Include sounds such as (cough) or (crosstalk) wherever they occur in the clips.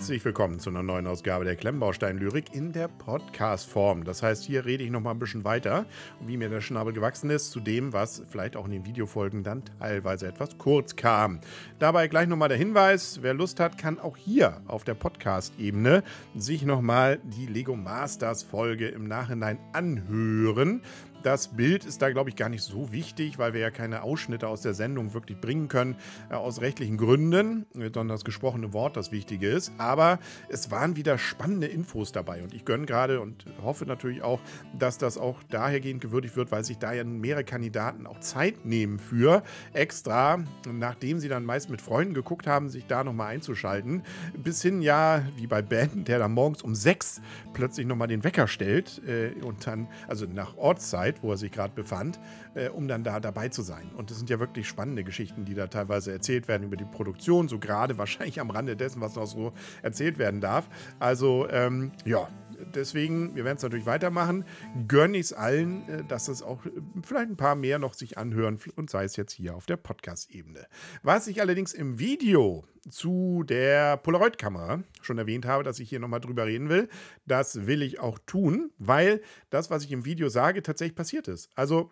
Herzlich willkommen zu einer neuen Ausgabe der Klemmbaustein-Lyrik in der Podcast-Form. Das heißt, hier rede ich noch mal ein bisschen weiter, wie mir der Schnabel gewachsen ist, zu dem, was vielleicht auch in den Videofolgen dann teilweise etwas kurz kam. Dabei gleich noch mal der Hinweis, wer Lust hat, kann auch hier auf der Podcast-Ebene sich noch mal die Lego Masters-Folge im Nachhinein anhören. Das Bild ist da, glaube ich, gar nicht so wichtig, weil wir ja keine Ausschnitte aus der Sendung wirklich bringen können, äh, aus rechtlichen Gründen, sondern das gesprochene Wort das Wichtige ist. Aber es waren wieder spannende Infos dabei und ich gönne gerade und hoffe natürlich auch, dass das auch dahergehend gewürdigt wird, weil sich da ja mehrere Kandidaten auch Zeit nehmen für extra, nachdem sie dann meist mit Freunden geguckt haben, sich da nochmal einzuschalten. Bis hin ja, wie bei Ben, der dann morgens um sechs plötzlich nochmal den Wecker stellt äh, und dann, also nach Ortszeit, Zeit, wo er sich gerade befand, äh, um dann da dabei zu sein. Und das sind ja wirklich spannende Geschichten, die da teilweise erzählt werden über die Produktion, so gerade (laughs) wahrscheinlich am Rande dessen, was noch so erzählt werden darf. Also ähm, ja, deswegen, wir werden es natürlich weitermachen. Gönne ich es allen, äh, dass es auch äh, vielleicht ein paar mehr noch sich anhören und sei es jetzt hier auf der Podcast-Ebene. Was ich allerdings im Video zu der Polaroid-Kamera schon erwähnt habe, dass ich hier nochmal drüber reden will, das will ich auch tun, weil das, was ich im Video sage, tatsächlich passiert ist. Also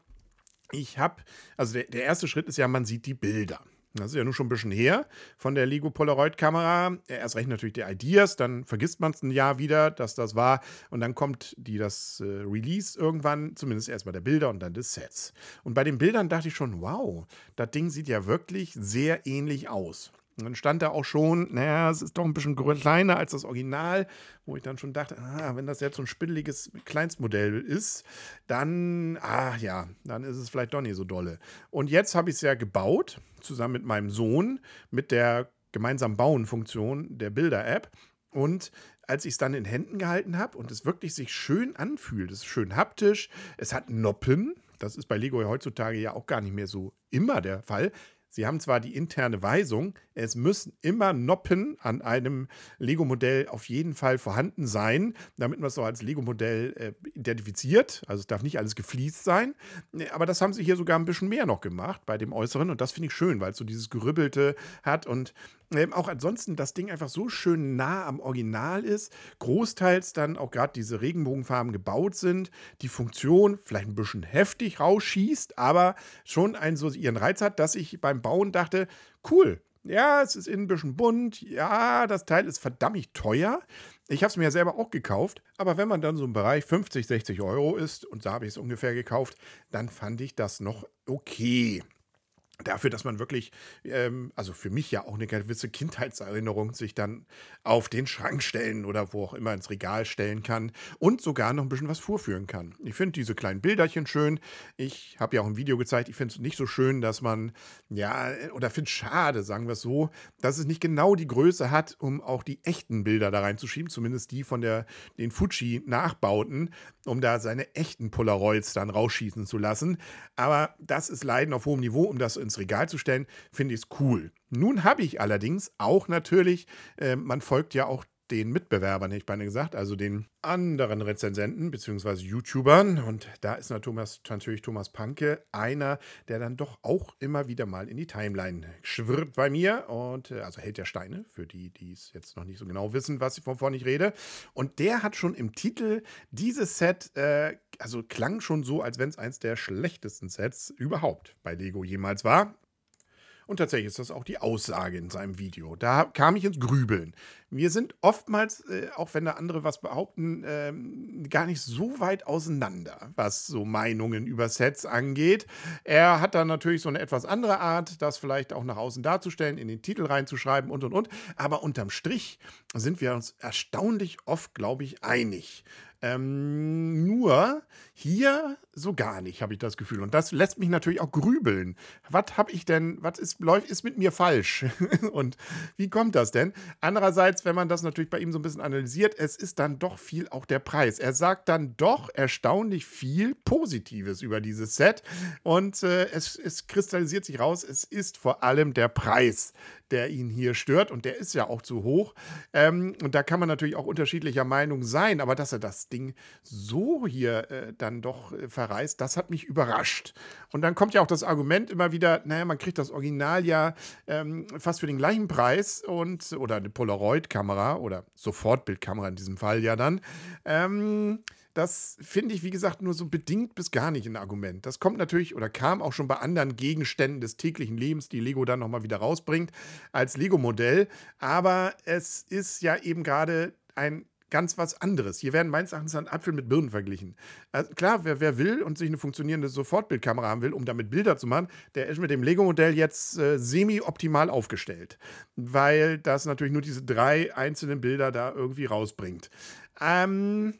ich habe, also der, der erste Schritt ist ja, man sieht die Bilder. Das ist ja nun schon ein bisschen her von der Lego Polaroid-Kamera. Erst recht natürlich die Ideas, dann vergisst man es ein Jahr wieder, dass das war. Und dann kommt die, das äh, Release irgendwann, zumindest erstmal der Bilder und dann des Sets. Und bei den Bildern dachte ich schon, wow, das Ding sieht ja wirklich sehr ähnlich aus. Und dann stand da auch schon, naja, es ist doch ein bisschen kleiner als das Original, wo ich dann schon dachte, ah, wenn das jetzt so ein spitteliges Kleinstmodell ist, dann, ah ja, dann ist es vielleicht doch nicht so dolle. Und jetzt habe ich es ja gebaut, zusammen mit meinem Sohn, mit der gemeinsam Bauen-Funktion der Bilder-App. Und als ich es dann in Händen gehalten habe und es wirklich sich schön anfühlt, es ist schön haptisch, es hat Noppen, das ist bei Lego heutzutage ja auch gar nicht mehr so immer der Fall. Sie haben zwar die interne Weisung, es müssen immer Noppen an einem Lego-Modell auf jeden Fall vorhanden sein, damit man es so als Lego-Modell äh, identifiziert. Also es darf nicht alles gefliest sein. Aber das haben sie hier sogar ein bisschen mehr noch gemacht bei dem Äußeren und das finde ich schön, weil es so dieses Gerübbelte hat und ähm, auch ansonsten das Ding einfach so schön nah am Original ist, großteils dann auch gerade diese Regenbogenfarben gebaut sind, die Funktion vielleicht ein bisschen heftig rausschießt, aber schon einen so ihren Reiz hat, dass ich beim Bauen dachte, cool, ja, es ist innen ein bisschen bunt. Ja, das Teil ist verdammt teuer. Ich habe es mir ja selber auch gekauft. Aber wenn man dann so im Bereich 50, 60 Euro ist, und da habe ich es ungefähr gekauft, dann fand ich das noch okay dafür, dass man wirklich, ähm, also für mich ja auch eine gewisse Kindheitserinnerung sich dann auf den Schrank stellen oder wo auch immer ins Regal stellen kann und sogar noch ein bisschen was vorführen kann. Ich finde diese kleinen Bilderchen schön. Ich habe ja auch ein Video gezeigt. Ich finde es nicht so schön, dass man, ja, oder finde es schade, sagen wir es so, dass es nicht genau die Größe hat, um auch die echten Bilder da reinzuschieben, zumindest die von der, den Fuji-Nachbauten, um da seine echten Polaroids dann rausschießen zu lassen. Aber das ist Leiden auf hohem Niveau, um das in ins Regal zu stellen, finde ich es cool. Nun habe ich allerdings auch natürlich, äh, man folgt ja auch den Mitbewerbern, hätte ich beinahe gesagt, also den anderen Rezensenten bzw. YouTubern. Und da ist natürlich Thomas Panke einer, der dann doch auch immer wieder mal in die Timeline schwirrt bei mir. Und äh, also hält der Steine, für die, die es jetzt noch nicht so genau wissen, was ich wovon ich rede. Und der hat schon im Titel dieses Set, äh, also klang schon so, als wenn es eins der schlechtesten Sets überhaupt bei Lego jemals war. Und tatsächlich ist das auch die Aussage in seinem Video. Da kam ich ins Grübeln. Wir sind oftmals, äh, auch wenn da andere was behaupten, äh, gar nicht so weit auseinander, was so Meinungen über Sets angeht. Er hat dann natürlich so eine etwas andere Art, das vielleicht auch nach außen darzustellen, in den Titel reinzuschreiben und und und. Aber unterm Strich sind wir uns erstaunlich oft, glaube ich, einig. Ähm, nur hier so gar nicht, habe ich das Gefühl. Und das lässt mich natürlich auch grübeln. Was habe ich denn, was ist, ist mit mir falsch? (laughs) und wie kommt das denn? Andererseits, wenn man das natürlich bei ihm so ein bisschen analysiert, es ist dann doch viel auch der Preis. Er sagt dann doch erstaunlich viel Positives über dieses Set. Und äh, es, es kristallisiert sich raus, es ist vor allem der Preis, der ihn hier stört. Und der ist ja auch zu hoch. Ähm, und da kann man natürlich auch unterschiedlicher Meinung sein. Aber dass er das Ding so hier äh, dann doch äh, zerreißt, das hat mich überrascht. Und dann kommt ja auch das Argument immer wieder, naja, man kriegt das Original ja ähm, fast für den gleichen Preis und oder eine Polaroid-Kamera oder Sofortbildkamera in diesem Fall ja dann. Ähm, das finde ich, wie gesagt, nur so bedingt bis gar nicht ein Argument. Das kommt natürlich oder kam auch schon bei anderen Gegenständen des täglichen Lebens, die Lego dann nochmal wieder rausbringt, als Lego-Modell. Aber es ist ja eben gerade ein ganz was anderes. Hier werden meines Erachtens ein Apfel mit Birnen verglichen. Also klar, wer, wer will und sich eine funktionierende Sofortbildkamera haben will, um damit Bilder zu machen, der ist mit dem Lego-Modell jetzt äh, semi-optimal aufgestellt, weil das natürlich nur diese drei einzelnen Bilder da irgendwie rausbringt. Ähm,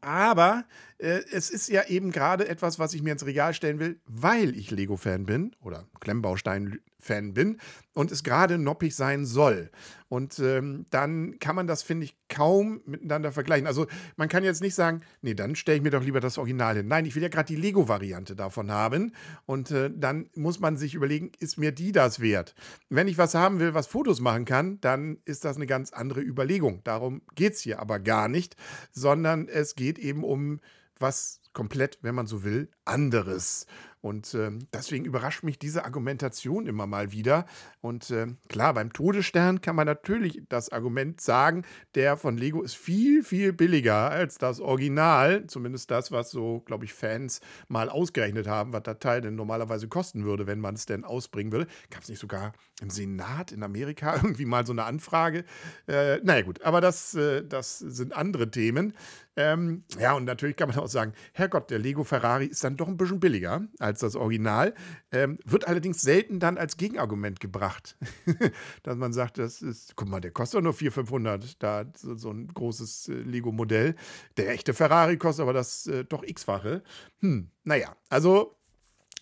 aber äh, es ist ja eben gerade etwas, was ich mir ins Regal stellen will, weil ich Lego-Fan bin oder Klemmbaustein-Fan bin und es gerade noppig sein soll. Und ähm, dann kann man das, finde ich, kaum miteinander vergleichen. Also man kann jetzt nicht sagen, nee, dann stelle ich mir doch lieber das Original hin. Nein, ich will ja gerade die Lego-Variante davon haben. Und äh, dann muss man sich überlegen, ist mir die das wert? Wenn ich was haben will, was Fotos machen kann, dann ist das eine ganz andere Überlegung. Darum geht es hier aber gar nicht, sondern es geht eben um was komplett, wenn man so will, anderes. Und äh, deswegen überrascht mich diese Argumentation immer mal wieder. Und äh, klar, beim Todesstern kann man natürlich das Argument sagen, der von Lego ist viel, viel billiger als das Original. Zumindest das, was so, glaube ich, Fans mal ausgerechnet haben, was das Teil denn normalerweise kosten würde, wenn man es denn ausbringen würde. Gab es nicht sogar im Senat in Amerika (laughs) irgendwie mal so eine Anfrage? Äh, naja, gut, aber das, äh, das sind andere Themen. Ähm, ja, und natürlich kann man auch sagen, Herrgott, der Lego Ferrari ist dann doch ein bisschen billiger als das Original, ähm, wird allerdings selten dann als Gegenargument gebracht. (laughs) Dass man sagt, das ist, guck mal, der kostet nur 400, 500, da so, so ein großes äh, Lego-Modell. Der echte Ferrari kostet aber das äh, doch x-fache. Hm, naja, also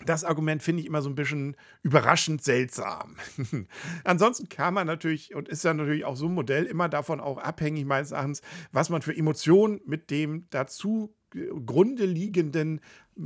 das Argument finde ich immer so ein bisschen überraschend seltsam. (laughs) Ansonsten kann man natürlich und ist ja natürlich auch so ein Modell immer davon auch abhängig, meines Erachtens, was man für Emotionen mit dem dazu Grunde liegenden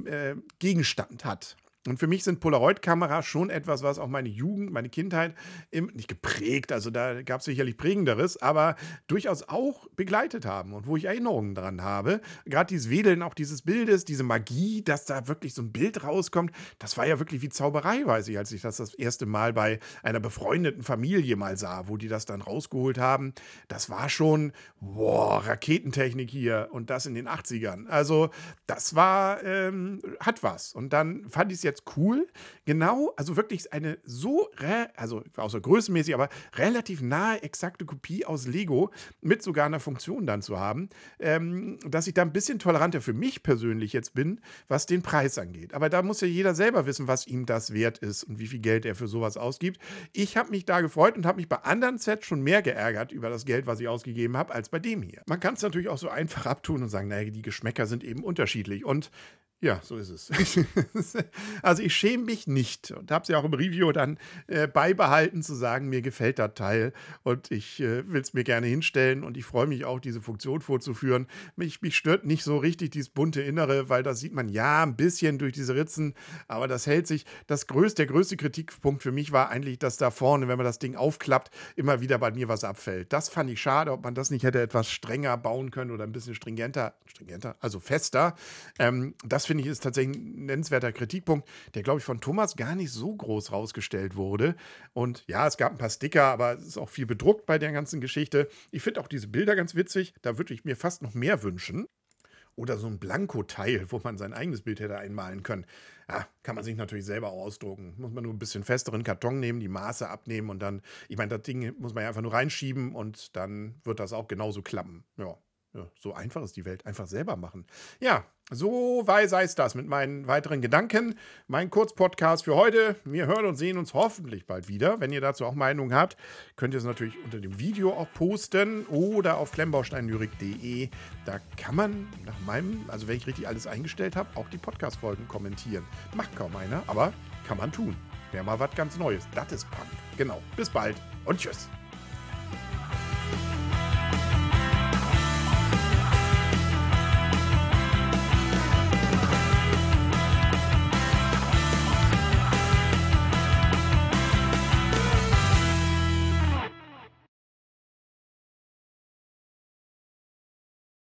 äh, Gegenstand hat. Und für mich sind Polaroid-Kameras schon etwas, was auch meine Jugend, meine Kindheit im, nicht geprägt, also da gab es sicherlich prägenderes, aber durchaus auch begleitet haben und wo ich Erinnerungen dran habe. Gerade dieses Wedeln auch dieses Bildes, diese Magie, dass da wirklich so ein Bild rauskommt, das war ja wirklich wie Zauberei, weiß ich, als ich das das erste Mal bei einer befreundeten Familie mal sah, wo die das dann rausgeholt haben. Das war schon, boah, Raketentechnik hier und das in den 80ern. Also das war, ähm, hat was. Und dann fand ich es ja jetzt cool. Genau, also wirklich eine so, also außer größenmäßig, aber relativ nahe exakte Kopie aus Lego mit sogar einer Funktion dann zu haben, ähm, dass ich da ein bisschen toleranter für mich persönlich jetzt bin, was den Preis angeht. Aber da muss ja jeder selber wissen, was ihm das wert ist und wie viel Geld er für sowas ausgibt. Ich habe mich da gefreut und habe mich bei anderen Sets schon mehr geärgert über das Geld, was ich ausgegeben habe, als bei dem hier. Man kann es natürlich auch so einfach abtun und sagen, naja, die Geschmäcker sind eben unterschiedlich. Und ja, so ist es. (laughs) also ich schäme mich nicht und habe es ja auch im Review dann äh, beibehalten zu sagen, mir gefällt das Teil und ich äh, will es mir gerne hinstellen und ich freue mich auch, diese Funktion vorzuführen. Mich, mich stört nicht so richtig dieses bunte Innere, weil da sieht man ja ein bisschen durch diese Ritzen, aber das hält sich. Das größte, der größte Kritikpunkt für mich war eigentlich, dass da vorne, wenn man das Ding aufklappt, immer wieder bei mir was abfällt. Das fand ich schade, ob man das nicht hätte etwas strenger bauen können oder ein bisschen stringenter, stringenter, also fester. Ähm, das finde ich, ist tatsächlich ein nennenswerter Kritikpunkt, der, glaube ich, von Thomas gar nicht so groß rausgestellt wurde. Und ja, es gab ein paar Sticker, aber es ist auch viel bedruckt bei der ganzen Geschichte. Ich finde auch diese Bilder ganz witzig. Da würde ich mir fast noch mehr wünschen. Oder so ein Blankoteil, wo man sein eigenes Bild hätte einmalen können. Ja, kann man sich natürlich selber auch ausdrucken. Muss man nur ein bisschen festeren Karton nehmen, die Maße abnehmen und dann, ich meine, das Ding muss man ja einfach nur reinschieben und dann wird das auch genauso klappen. Ja, ja, so einfach ist die Welt. Einfach selber machen. Ja, so sei es das mit meinen weiteren Gedanken. Mein Kurzpodcast für heute. Wir hören und sehen uns hoffentlich bald wieder. Wenn ihr dazu auch Meinungen habt, könnt ihr es natürlich unter dem Video auch posten oder auf klemmbausteinlyrik.de. Da kann man nach meinem, also wenn ich richtig alles eingestellt habe, auch die Podcast-Folgen kommentieren. Macht kaum einer, aber kann man tun. Wäre mal was ganz Neues. Das ist Punk. Genau. Bis bald und tschüss.